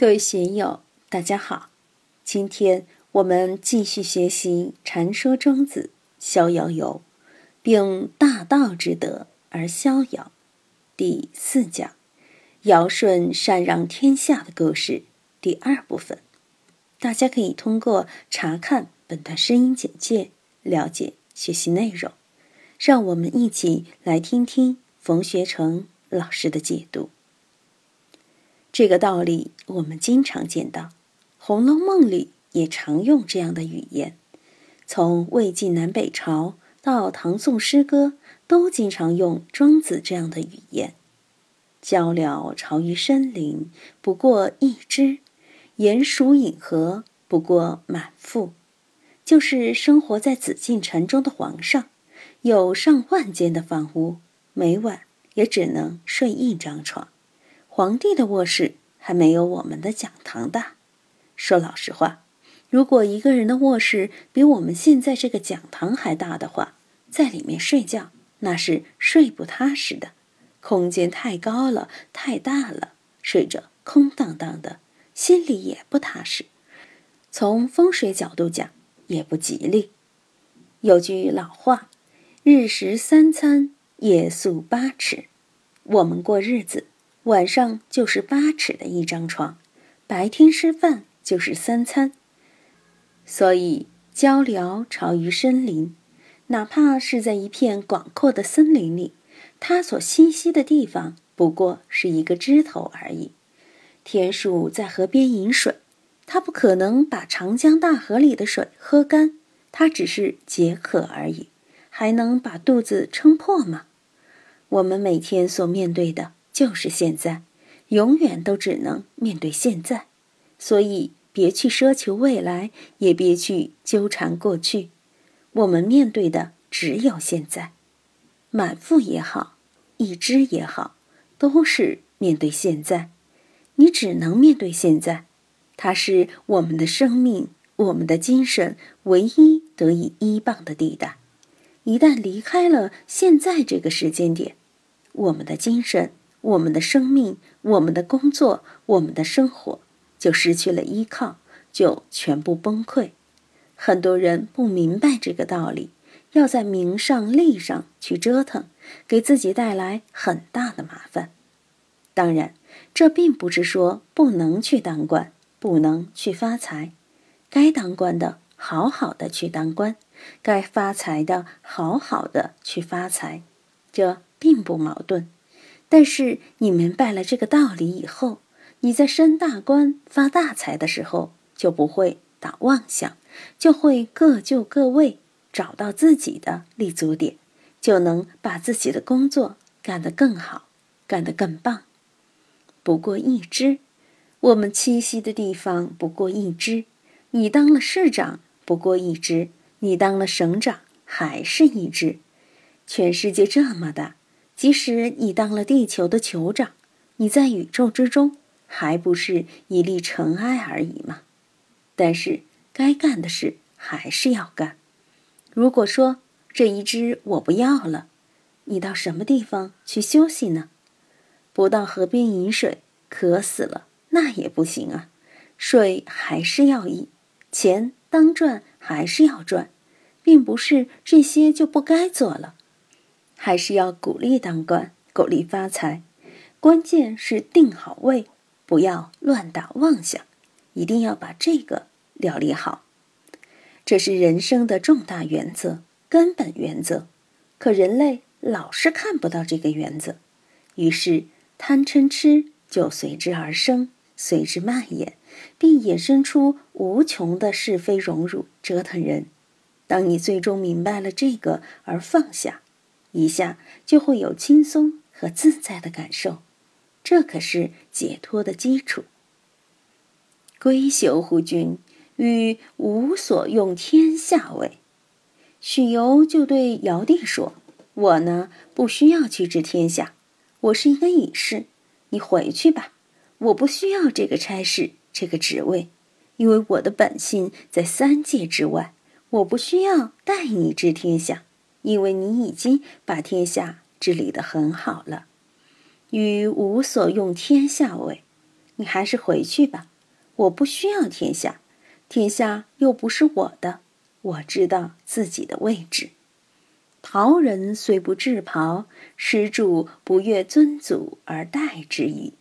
各位学友，大家好！今天我们继续学习《禅说庄子·逍遥游》，并大道之德而逍遥。第四讲，尧舜禅让天下的故事第二部分。大家可以通过查看本段声音简介了解学习内容。让我们一起来听听冯学成老师的解读。这个道理我们经常见到，《红楼梦》里也常用这样的语言。从魏晋南北朝到唐宋诗歌，都经常用庄子这样的语言：“交辽巢于深林，不过一枝；鼹鼠饮河，不过满腹。”就是生活在紫禁城中的皇上，有上万间的房屋，每晚也只能睡一张床。皇帝的卧室还没有我们的讲堂大。说老实话，如果一个人的卧室比我们现在这个讲堂还大的话，在里面睡觉那是睡不踏实的。空间太高了，太大了，睡着空荡荡的，心里也不踏实。从风水角度讲，也不吉利。有句老话：“日食三餐，夜宿八尺。”我们过日子。晚上就是八尺的一张床，白天吃饭就是三餐。所以交辽巢于深林，哪怕是在一片广阔的森林里，它所栖息的地方不过是一个枝头而已。田鼠在河边饮水，它不可能把长江大河里的水喝干，它只是解渴而已，还能把肚子撑破吗？我们每天所面对的。就是现在，永远都只能面对现在，所以别去奢求未来，也别去纠缠过去。我们面对的只有现在，满腹也好，一只也好，都是面对现在。你只能面对现在，它是我们的生命、我们的精神唯一得以依傍的地带。一旦离开了现在这个时间点，我们的精神。我们的生命、我们的工作、我们的生活，就失去了依靠，就全部崩溃。很多人不明白这个道理，要在名上利上去折腾，给自己带来很大的麻烦。当然，这并不是说不能去当官，不能去发财。该当官的，好好的去当官；该发财的，好好的去发财，这并不矛盾。但是你明白了这个道理以后，你在升大官、发大财的时候，就不会打妄想，就会各就各位，找到自己的立足点，就能把自己的工作干得更好，干得更棒。不过一只，我们栖息的地方不过一只，你当了市长不过一只，你当了省长还是一只，全世界这么大。即使你当了地球的酋长，你在宇宙之中还不是一粒尘埃而已吗？但是该干的事还是要干。如果说这一只我不要了，你到什么地方去休息呢？不到河边饮水，渴死了那也不行啊。水还是要饮，钱当赚还是要赚，并不是这些就不该做了。还是要鼓励当官，鼓励发财，关键是定好位，不要乱打妄想，一定要把这个料理好。这是人生的重大原则、根本原则。可人类老是看不到这个原则，于是贪嗔痴就随之而生，随之蔓延，并衍生出无穷的是非荣辱，折腾人。当你最终明白了这个而放下。一下就会有轻松和自在的感受，这可是解脱的基础。归休乎君，与无所用天下位。许由就对尧帝说：“我呢，不需要去治天下，我是一个隐士，你回去吧。我不需要这个差事，这个职位，因为我的本性在三界之外，我不需要带你治天下。”因为你已经把天下治理得很好了，与无所用天下为，你还是回去吧。我不需要天下，天下又不是我的。我知道自己的位置。陶人虽不制袍，施主不越尊祖而待之矣。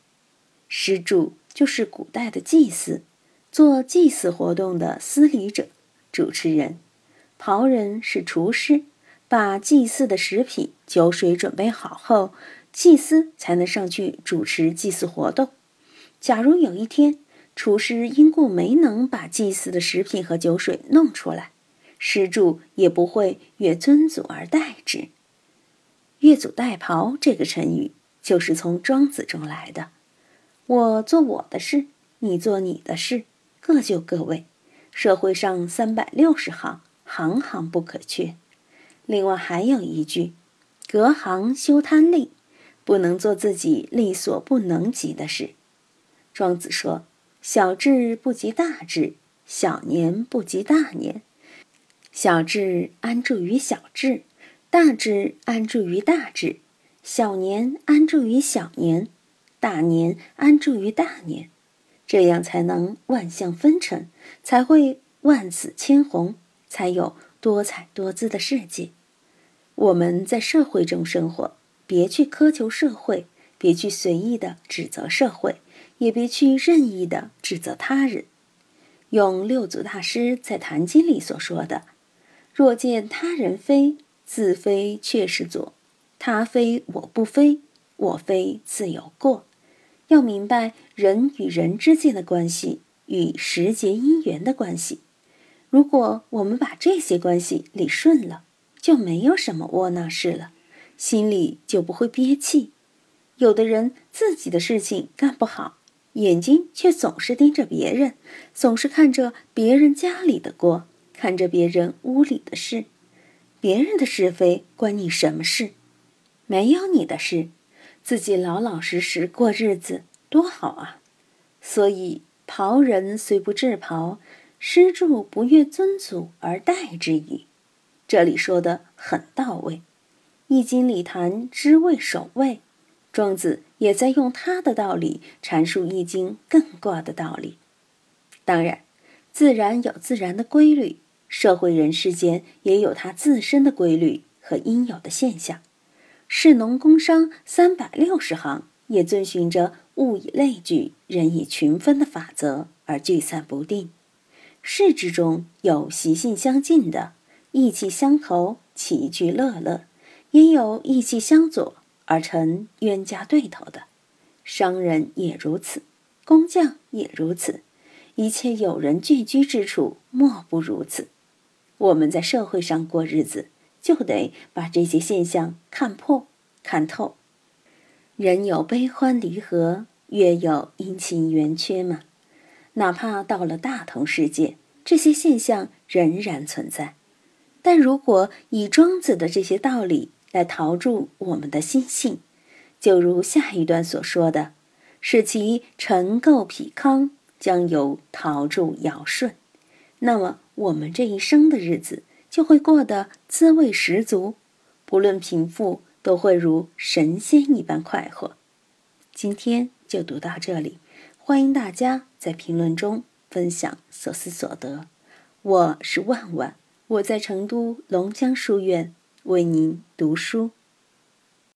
施主就是古代的祭祀，做祭祀活动的司礼者、主持人。袍人是厨师，把祭祀的食品、酒水准备好后，祭司才能上去主持祭祀活动。假如有一天，厨师因故没能把祭祀的食品和酒水弄出来，施主也不会越尊祖而待之。越俎代庖这个成语就是从庄子中来的。我做我的事，你做你的事，各就各位。社会上三百六十行。行行不可缺。另外还有一句：“隔行修贪利，不能做自己力所不能及的事。”庄子说：“小智不及大智，小年不及大年。小智安住于小智，大智安住于大智，小年安住于小年，大年安住于大年。这样才能万象纷呈，才会万紫千红。”才有多彩多姿的世界。我们在社会中生活，别去苛求社会，别去随意的指责社会，也别去任意的指责他人。用六祖大师在《坛经》里所说的：“若见他人非，自非却是左；他非我不非，我非自有过。”要明白人与人之间的关系与时节因缘的关系。如果我们把这些关系理顺了，就没有什么窝囊事了，心里就不会憋气。有的人自己的事情干不好，眼睛却总是盯着别人，总是看着别人家里的锅，看着别人屋里的事，别人的是非关你什么事？没有你的事，自己老老实实过日子多好啊！所以，袍人虽不制袍。施主不越尊祖而待之矣，这里说的很到位。《易经》里谈知位守位，庄子也在用他的道理阐述《易经》艮卦的道理。当然，自然有自然的规律，社会人世间也有它自身的规律和应有的现象。士农工商三百六十行，也遵循着物以类聚，人以群分的法则而聚散不定。市之中有习性相近的，意气相投，齐聚乐乐；也有意气相左而成冤家对头的。商人也如此，工匠也如此，一切有人聚居之处，莫不如此。我们在社会上过日子，就得把这些现象看破、看透。人有悲欢离合，月有阴晴圆缺嘛。哪怕到了大同世界，这些现象仍然存在。但如果以庄子的这些道理来陶铸我们的心性，就如下一段所说的，使其尘垢匹康，将由陶铸尧舜，那么我们这一生的日子就会过得滋味十足，不论贫富，都会如神仙一般快活。今天就读到这里。欢迎大家在评论中分享所思所得。我是万万，我在成都龙江书院为您读书。